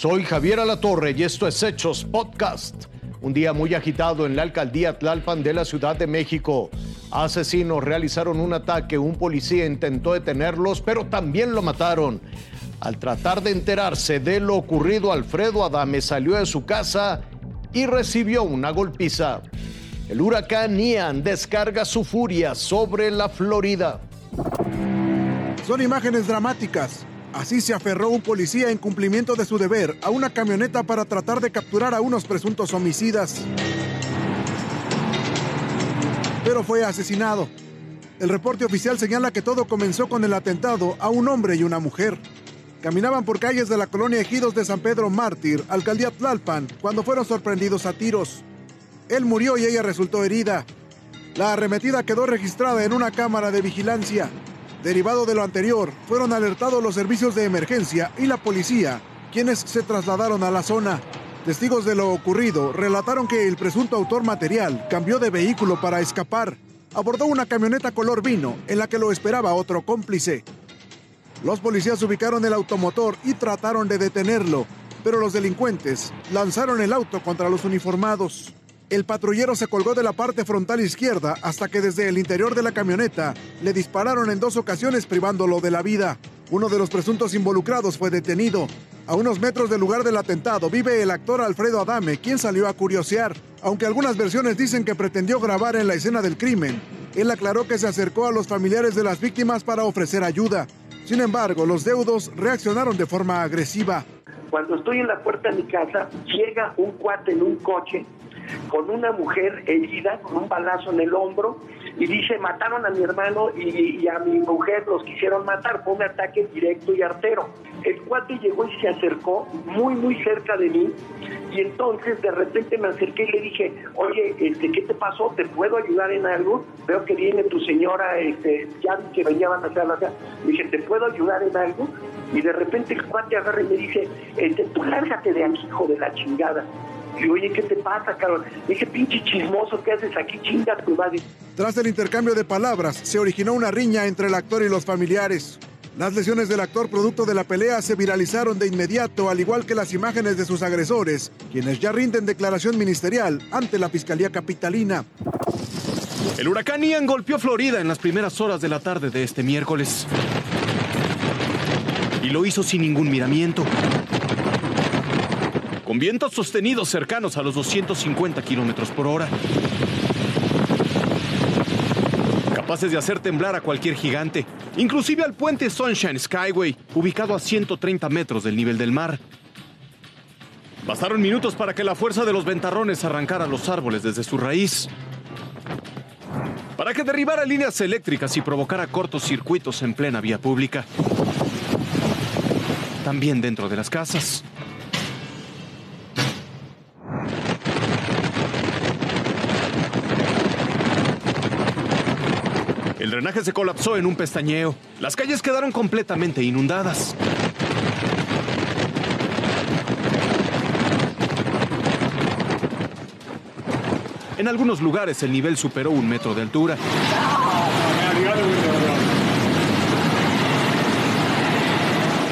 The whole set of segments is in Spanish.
Soy Javier Alatorre y esto es Hechos Podcast. Un día muy agitado en la alcaldía Tlalpan de la Ciudad de México. Asesinos realizaron un ataque, un policía intentó detenerlos, pero también lo mataron. Al tratar de enterarse de lo ocurrido, Alfredo Adame salió de su casa y recibió una golpiza. El huracán Ian descarga su furia sobre la Florida. Son imágenes dramáticas. Así se aferró un policía en cumplimiento de su deber a una camioneta para tratar de capturar a unos presuntos homicidas. Pero fue asesinado. El reporte oficial señala que todo comenzó con el atentado a un hombre y una mujer. Caminaban por calles de la colonia Ejidos de San Pedro Mártir, alcaldía Tlalpan, cuando fueron sorprendidos a tiros. Él murió y ella resultó herida. La arremetida quedó registrada en una cámara de vigilancia. Derivado de lo anterior, fueron alertados los servicios de emergencia y la policía, quienes se trasladaron a la zona. Testigos de lo ocurrido relataron que el presunto autor material cambió de vehículo para escapar. Abordó una camioneta color vino en la que lo esperaba otro cómplice. Los policías ubicaron el automotor y trataron de detenerlo, pero los delincuentes lanzaron el auto contra los uniformados. El patrullero se colgó de la parte frontal izquierda hasta que desde el interior de la camioneta le dispararon en dos ocasiones privándolo de la vida. Uno de los presuntos involucrados fue detenido. A unos metros del lugar del atentado vive el actor Alfredo Adame, quien salió a curiosear. Aunque algunas versiones dicen que pretendió grabar en la escena del crimen, él aclaró que se acercó a los familiares de las víctimas para ofrecer ayuda. Sin embargo, los deudos reaccionaron de forma agresiva. Cuando estoy en la puerta de mi casa, llega un cuate en un coche con una mujer herida, con un balazo en el hombro, y dice, mataron a mi hermano y, a mi mujer, los quisieron matar. Fue un ataque directo y artero. El cuate llegó y se acercó muy, muy cerca de mí, y entonces de repente me acerqué y le dije, oye, este, ¿qué te pasó? ¿Te puedo ayudar en algo? Veo que viene tu señora, este, ya que venían a hacer la... Le dije, ¿te puedo ayudar en algo? Y de repente el cuate agarra y me dice, este, tú lárgate de aquí, hijo de la chingada. Oye, ¿qué te pasa, Carol? Dije, pinche chismoso, ¿qué haces aquí? Chinga tu madre. Tras el intercambio de palabras, se originó una riña entre el actor y los familiares. Las lesiones del actor producto de la pelea se viralizaron de inmediato, al igual que las imágenes de sus agresores, quienes ya rinden declaración ministerial ante la Fiscalía Capitalina. El huracán Ian golpeó Florida en las primeras horas de la tarde de este miércoles. Y lo hizo sin ningún miramiento con vientos sostenidos cercanos a los 250 kilómetros por hora. Capaces de hacer temblar a cualquier gigante, inclusive al puente Sunshine Skyway, ubicado a 130 metros del nivel del mar. Bastaron minutos para que la fuerza de los ventarrones arrancara los árboles desde su raíz. Para que derribara líneas eléctricas y provocara cortos circuitos en plena vía pública. También dentro de las casas. El drenaje se colapsó en un pestañeo. Las calles quedaron completamente inundadas. En algunos lugares el nivel superó un metro de altura.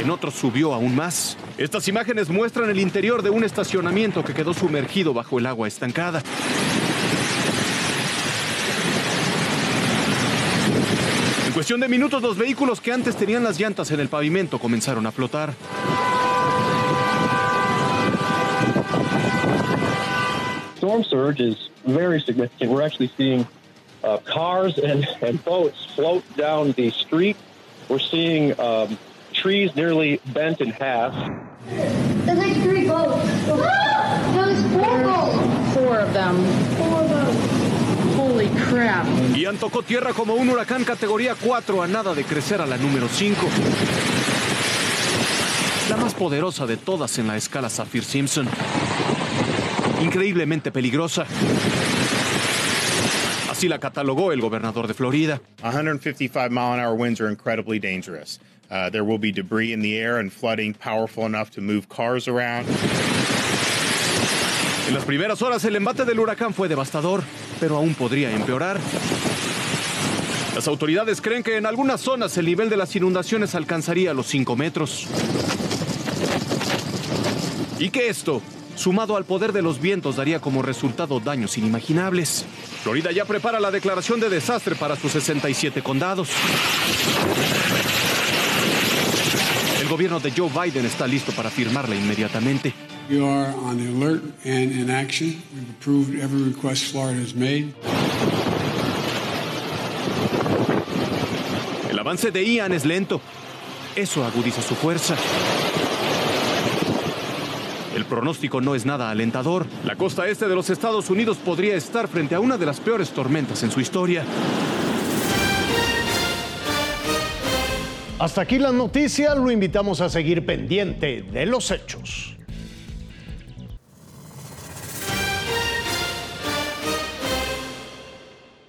En otros subió aún más. Estas imágenes muestran el interior de un estacionamiento que quedó sumergido bajo el agua estancada. Cuestión de minutos, los vehículos que antes tenían las llantas en el pavimento comenzaron a flotar. Storm surge is very significant. We're actually seeing uh, cars and, and boats float down the street. We're seeing um, trees nearly bent in half. There's like three boats. There's four boats. Four of them. Four boats. Holy crap. Ian tocó tierra como un huracán categoría 4 a nada de crecer a la número 5. La más poderosa de todas en la escala Saffir-Simpson. Increíblemente peligrosa. Así la catalogó el gobernador de Florida. 155 mile an hour winds are incredibly dangerous. Uh, there will be debris in the air and flooding powerful enough to move cars around. En las primeras horas el embate del huracán fue devastador, pero aún podría empeorar. Las autoridades creen que en algunas zonas el nivel de las inundaciones alcanzaría los 5 metros. Y que esto, sumado al poder de los vientos, daría como resultado daños inimaginables. Florida ya prepara la declaración de desastre para sus 67 condados. El gobierno de Joe Biden está listo para firmarla inmediatamente. We are on the alert and in action. We've approved every request Florida has made. El avance de Ian es lento. Eso agudiza su fuerza. El pronóstico no es nada alentador. La costa este de los Estados Unidos podría estar frente a una de las peores tormentas en su historia. Hasta aquí las noticias, lo invitamos a seguir pendiente de los hechos.